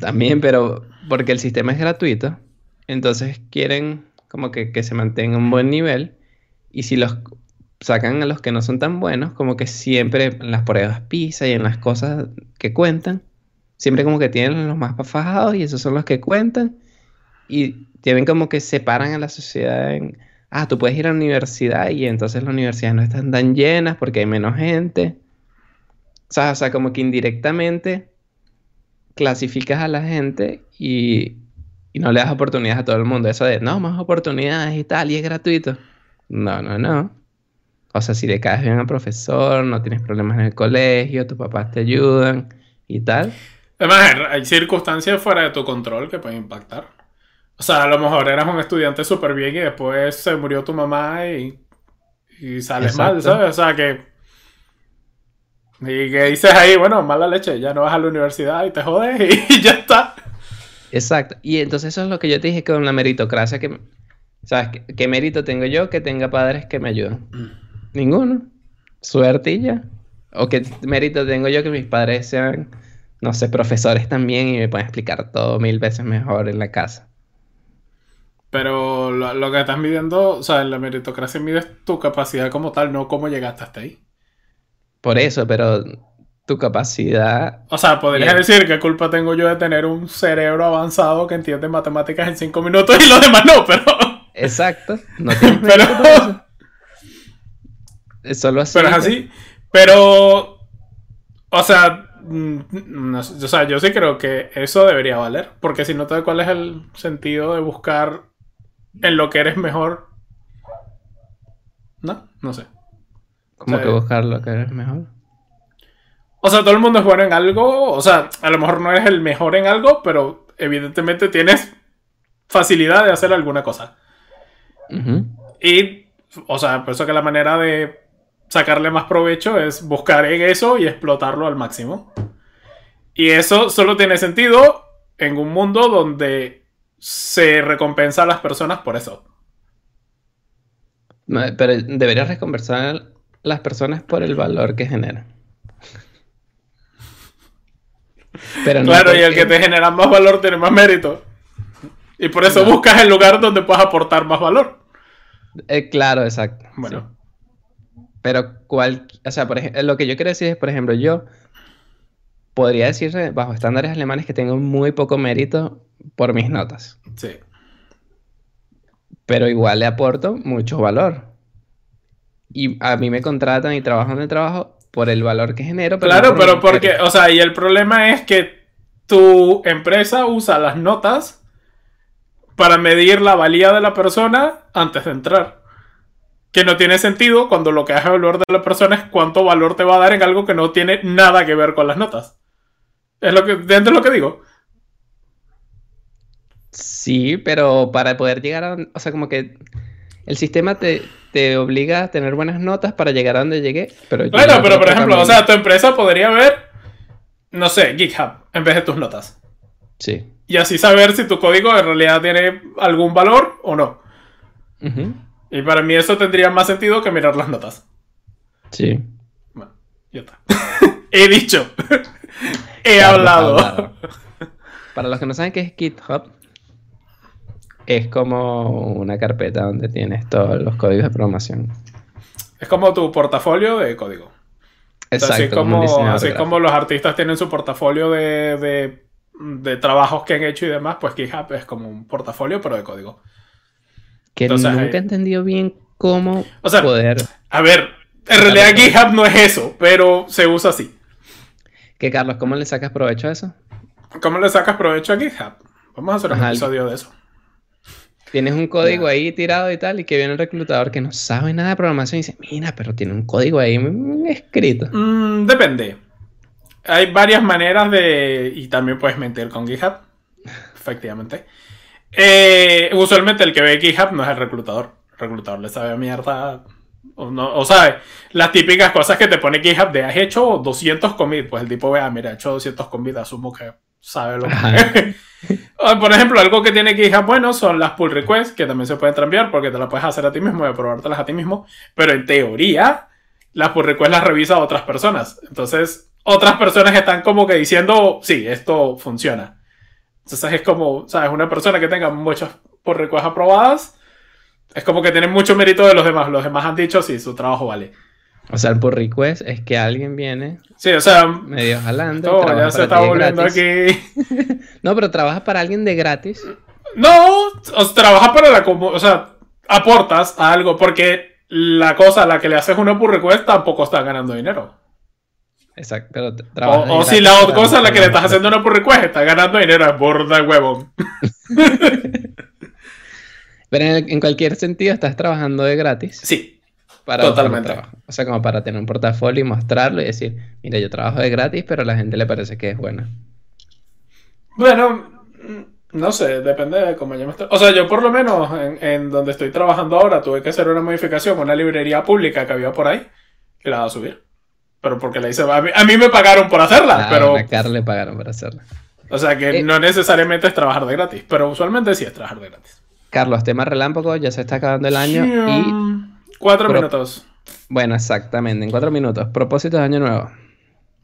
También, pero porque el sistema es gratuito, entonces quieren como que, que se mantenga un buen nivel y si los sacan a los que no son tan buenos, como que siempre en las pruebas PISA y en las cosas que cuentan, siempre como que tienen los más fajados y esos son los que cuentan. Y tienen como que separan a la sociedad en, ah, tú puedes ir a la universidad y entonces las universidades no están tan llenas porque hay menos gente. O sea, o sea como que indirectamente clasificas a la gente y, y no le das oportunidades a todo el mundo. Eso de, no, más oportunidades y tal, y es gratuito. No, no, no. O sea, si le caes bien al profesor, no tienes problemas en el colegio, tus papás te ayudan y tal. Además, hay circunstancias fuera de tu control que pueden impactar. O sea, a lo mejor eras un estudiante súper bien y después se murió tu mamá y, y sales mal, ¿sabes? O sea, que... Y que dices ahí, bueno, mala leche, ya no vas a la universidad y te jodes y ya está. Exacto. Y entonces eso es lo que yo te dije con la meritocracia que... ¿Sabes? ¿Qué, mérito tengo yo que tenga padres que me ayuden? Mm. Ninguno. Suerte ¿O qué mérito tengo yo que mis padres sean no sé, profesores también y me pueden explicar todo mil veces mejor en la casa. Pero lo, que estás midiendo, o sea, en la meritocracia mides tu capacidad como tal, no cómo llegaste hasta ahí. Por eso, pero tu capacidad. O sea, podrías decir qué culpa tengo yo de tener un cerebro avanzado que entiende matemáticas en cinco minutos y los demás no, pero. Exacto. No tienes pero. Eso. Es solo así. Pero es así. Pero. O sea, Mm, o sea, yo sí creo que eso debería valer. Porque si no, ¿cuál es el sentido de buscar en lo que eres mejor? ¿No? No sé. ¿Cómo que buscar lo que eres mejor? O sea, todo el mundo es bueno en algo. O sea, a lo mejor no eres el mejor en algo, pero evidentemente tienes facilidad de hacer alguna cosa. Y, o sea, por eso que la manera de sacarle más provecho es buscar en eso y explotarlo al máximo. Y eso solo tiene sentido en un mundo donde se recompensa a las personas por eso. pero deberías recompensar a las personas por el valor que generan. Pero claro, y el que te genera más valor tiene más mérito. Y por eso buscas el lugar donde puedas aportar más valor. Eh, claro, exacto. Bueno. Pero cual, o sea, por ejemplo, lo que yo quiero decir es, por ejemplo, yo podría decir bajo estándares alemanes que tengo muy poco mérito por mis notas. Sí. Pero igual le aporto mucho valor. Y a mí me contratan y trabajo el trabajo por el valor que genero. claro, pero porque, o sea, y el problema es que tu empresa usa las notas para medir la valía de la persona antes de entrar. Que no tiene sentido cuando lo que hace valor de la persona es cuánto valor te va a dar en algo que no tiene nada que ver con las notas. Es lo que, dentro de lo que digo. Sí, pero para poder llegar a. O sea, como que el sistema te, obliga a tener buenas notas para llegar a donde llegué. Pero bueno, pero por ejemplo, o sea, tu empresa podría ver, no sé, GitHub en vez de tus notas. Sí. Y así saber si tu código en realidad tiene algún valor o no. Y para mí eso tendría más sentido que mirar las notas. Sí. Bueno, ya está. He dicho. He hablado. Para los que no saben qué es GitHub, es como una carpeta donde tienes todos los códigos de programación. Es como tu portafolio de código. Exacto. Así, como, así como los artistas tienen su portafolio de, de, trabajos que han hecho y demás, pues GitHub es como un portafolio, pero de código. Que nunca he entendido bien cómo poder. A ver, en realidad GitHub no es eso, pero se usa así. ¿Qué, Carlos? ¿Cómo le sacas provecho a eso? ¿Cómo le sacas provecho a GitHub? Vamos a hacer un episodio de eso. Tienes un código ahí tirado y tal, y que viene el reclutador que no sabe nada de programación y dice, mira, pero tiene un código ahí escrito. Mm, depende. Hay varias maneras de... Y también puedes mentir con GitHub. Efectivamente. Eh, usualmente el que ve GitHub no es el reclutador. El reclutador le sabe a mierda. O, no, o sabe, las típicas cosas que te pone GitHub de has hecho 200 commits. Pues el tipo ve, ah, mira, he hecho 200 commits, asumo que sabe lo que... Por ejemplo, algo que tiene GitHub bueno son las pull requests, que también se pueden trampear porque te las puedes hacer a ti mismo y probártelas a ti mismo. Pero en teoría, las pull requests las revisa otras personas. Entonces, otras personas están como que diciendo, sí, esto funciona. Entonces es como, ¿sabes? Una persona que tenga muchas pull requests aprobadas, es como que tiene mucho mérito de los demás. Los demás han dicho, sí, su trabajo vale. O sea, el pull request es que alguien viene. Sí, o sea. Medio jalando. ya se está volviendo aquí. no, pero trabaja para alguien de gratis. No, o sea, trabaja para la. O sea, aportas a algo porque la cosa a la que le haces una pull request tampoco está ganando dinero. Exacto, pero O, si la otra cosa a la que le estás haciendo una pull request está ganando dinero, es borda huevón. pero en cualquier sentido estás trabajando de gratis. Sí. Totalmente. O sea, como para tener un portafolio y mostrarlo y decir, mira, yo trabajo de gratis, pero a la gente le parece que es buena. Bueno, no sé, depende de cómo yo me estoy... O sea, yo por lo menos en, donde estoy trabajando ahora tuve que hacer una modificación, una librería pública que había por ahí, y la va a subir. Pero porque la hice... A mí, me pagaron por hacerla, ah, pero... A Carl le pagaron por hacerla. O sea que eh, no necesariamente es trabajar de gratis, pero usualmente sí es trabajar de gratis. Carlos, tema relámpago, ya se está acabando el año y Cuatro minutos. Bueno, exactamente, en cuatro minutos. Propósitos de año nuevo.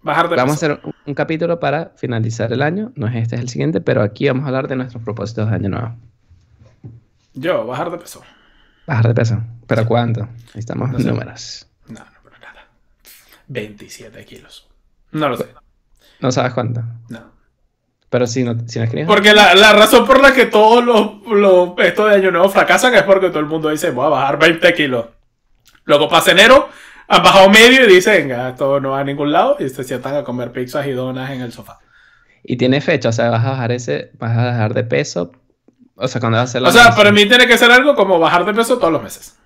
Bajar de Vamos a hacer un, capítulo para finalizar el año. No es este, es el siguiente, pero aquí vamos a hablar de nuestros propósitos de año nuevo. Yo, bajar de peso. Bajar de peso. ¿Pero cuánto? Necesitamos números. No, no, pero nada. 27 kilos. No lo sé. ¿No sabes cuánto? No. Pero si no, si no escribes. Porque la, la, razón por la que todos los, los estos de año nuevo fracasan es porque todo el mundo dice, voy a bajar 20 kilos. Luego pasa enero, han bajado medio y dicen, ah, esto no va a ningún lado y se sientan a comer pizzas y donas en el sofá. Y tiene fecha, o sea, vas a bajar ese, vas a dejar de peso. O sea, cuando vas a hacer la O sea, para mí tiene que ser algo como bajar de peso todos los meses.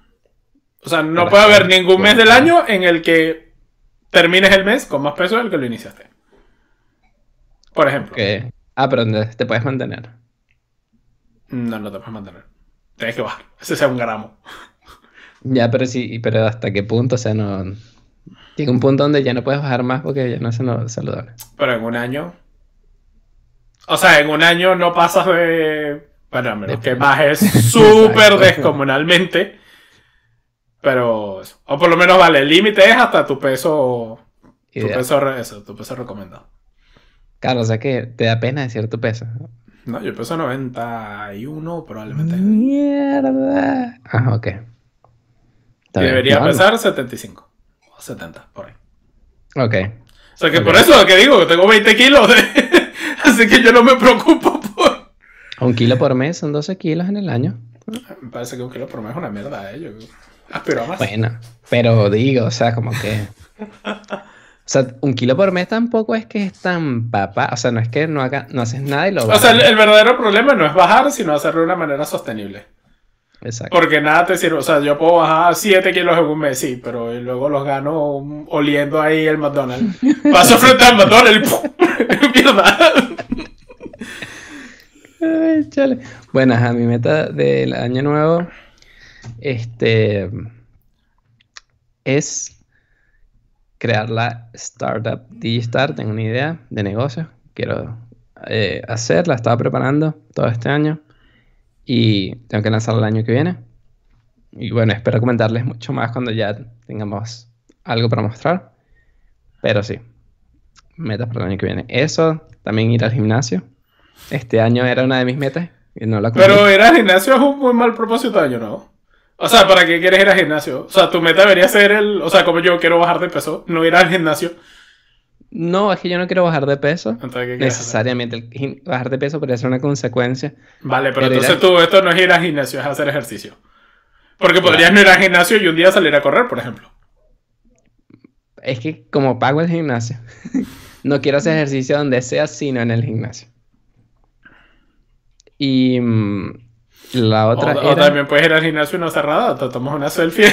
O sea, no puede haber ningún mes del año en el que termines el mes con más peso del que lo iniciaste. Por ejemplo. Ah, pero te puedes mantener. No, no te puedes mantener. Tienes que bajar. Ese sea un gramo. Ya, pero sí, pero ¿hasta qué punto? O sea, no. Llega un punto donde ya no puedes bajar más porque ya no es saludable. Pero en un año. O sea, en un año no pasas de. Bueno, a menos que bajes súper descomunalmente. Pero. O por lo menos, vale, el límite es hasta tu peso. Tu peso, eso, tu peso recomendado. Claro, o sea que te da pena decir tu peso. No, yo peso 91 probablemente. Mierda. Ah, ok debería pesar 75 o 70, por ahí. Ok. O sea que por eso que digo, que tengo 20 kilos, así que yo no me preocupo por... Un kilo por mes son 12 kilos en el año. Me parece que un kilo por mes es una mierda, ¿eh? Yo aspiro a más. Bueno, pero digo, o sea, como que... O sea, un kilo por mes tampoco es que es tan papá. O sea, no es que no, haga, no haces nada y lo O sea, el, verdadero problema no es bajar, sino hacerlo de una manera sostenible. Exacto. Porque nada te sirve. O sea, yo puedo bajar 7 kilos en un mes, sí, pero luego los gano oliendo ahí el McDonald's. Paso frente al McDonald's y ¡Mierda! Ay, chale. Bueno, a mi meta del año nuevo este, es crear la startup Digistar. Tengo una idea de negocio. Quiero eh, hacerla. Estaba preparando todo este año y tengo que lanzarla el año que viene. y bueno, espero comentarles mucho más cuando ya tengamos algo para mostrar. Pero sí, metas para el año que viene. Eso, también ir al gimnasio. Este año era una de mis metas y no la Pero ir al gimnasio es un muy mal propósito de año, ¿no? O sea, ¿para qué quieres ir al gimnasio? O sea, tu meta debería ser el... O sea, como yo quiero bajar de peso, no ir al gimnasio. No, es que yo no quiero bajar de peso. Necesariamente bajar de peso podría ser una consecuencia. Vale, pero, entonces tú, esto no es ir al gimnasio, es hacer ejercicio. Porque podrías no ir al gimnasio y un día salir a correr, por ejemplo. Es que como pago el gimnasio, no quiero hacer ejercicio donde sea, sino en el gimnasio. Y mm, la otra o, también puedes ir al gimnasio y no cerrada, te tomas una selfie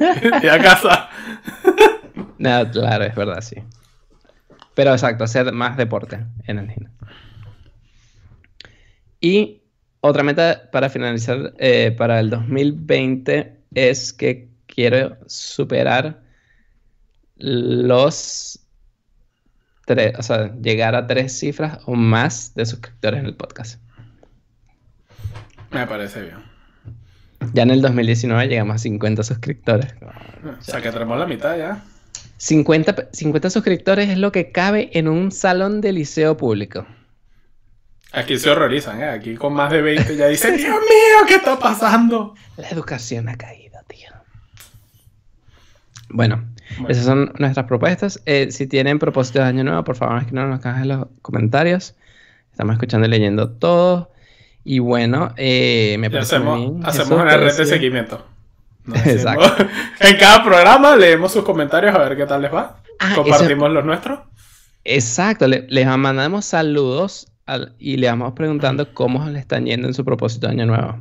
y a casa. no, claro, es verdad, sí. Pero exacto, hacer más deporte en el gimnasio. Y otra meta para finalizar eh, para el 2020 es que quiero superar los tres, o sea, llegar a tres cifras o más de suscriptores en el podcast. Me parece bien. Ya en el 2019 llegamos a 50 suscriptores. O sea, que tenemos la mitad ya. 50, 50 suscriptores es lo que cabe en un salón de liceo público. Aquí se horrorizan, ¿eh? Aquí con más de 20 ya dicen, Dios mío, ¿qué está pasando? La educación ha caído, tío. Bueno, esas son nuestras propuestas. Eh, si tienen propósitos de año nuevo, por favor, escriban en los cajas en los comentarios. Estamos escuchando y leyendo todo. Y bueno, eh, me parece hacemos, bien. Hacemos una red de seguimiento. Exacto. en cada programa leemos sus comentarios a ver qué tal les va. Ah, Compartimos los nuestros. Exacto, les mandamos saludos y le vamos preguntando cómo le están yendo en su propósito de año nuevo.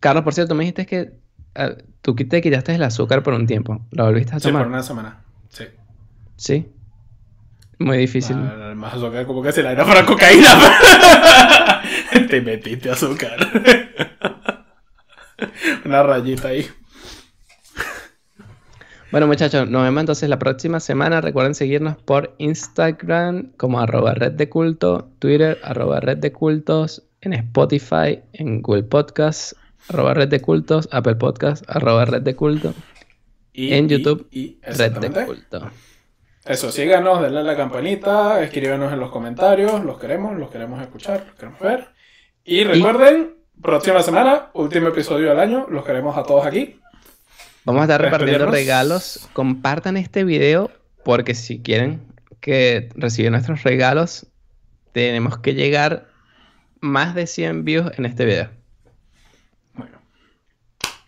Carlos, por cierto, me dijiste que ah, tú te quitaste el azúcar por un tiempo. ¿Lo volviste a tomar? Sí, por una semana. Sí. Sí. Muy difícil. Ah, más azúcar como que se la era para cocaína. te metiste azúcar. una rayita ahí. Bueno, muchachos, nos vemos entonces la próxima semana. Recuerden seguirnos por Instagram como arroba red de culto, Twitter arroba red de cultos, en Spotify, en Google Podcast, arroba red de cultos, Apple Podcast, arroba red de culto, y, en YouTube, red de culto. Eso, síganos, denle a la campanita, escríbanos en los comentarios, los queremos, los queremos escuchar, los queremos ver. Y recuerden, próxima semana, último episodio del año, los queremos a todos aquí. Vamos a estar repartiendo regalos. Compartan este video porque si quieren que reciban nuestros regalos, tenemos que llegar más de 100 views en este video. Bueno.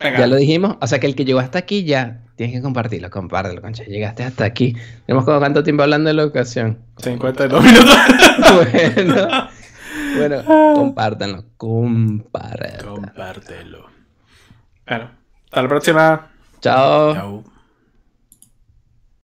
Ya lo dijimos. O sea que el que llegó hasta aquí ya tienes que compartirlo. Compártelo, concha. Llegaste hasta aquí. Tenemos como cuánto tiempo hablando de la ocasión. 52 minutos. bueno. Bueno, compártanlo. Compártelo. Compártelo. Bueno, hasta la próxima. Chao. Chao.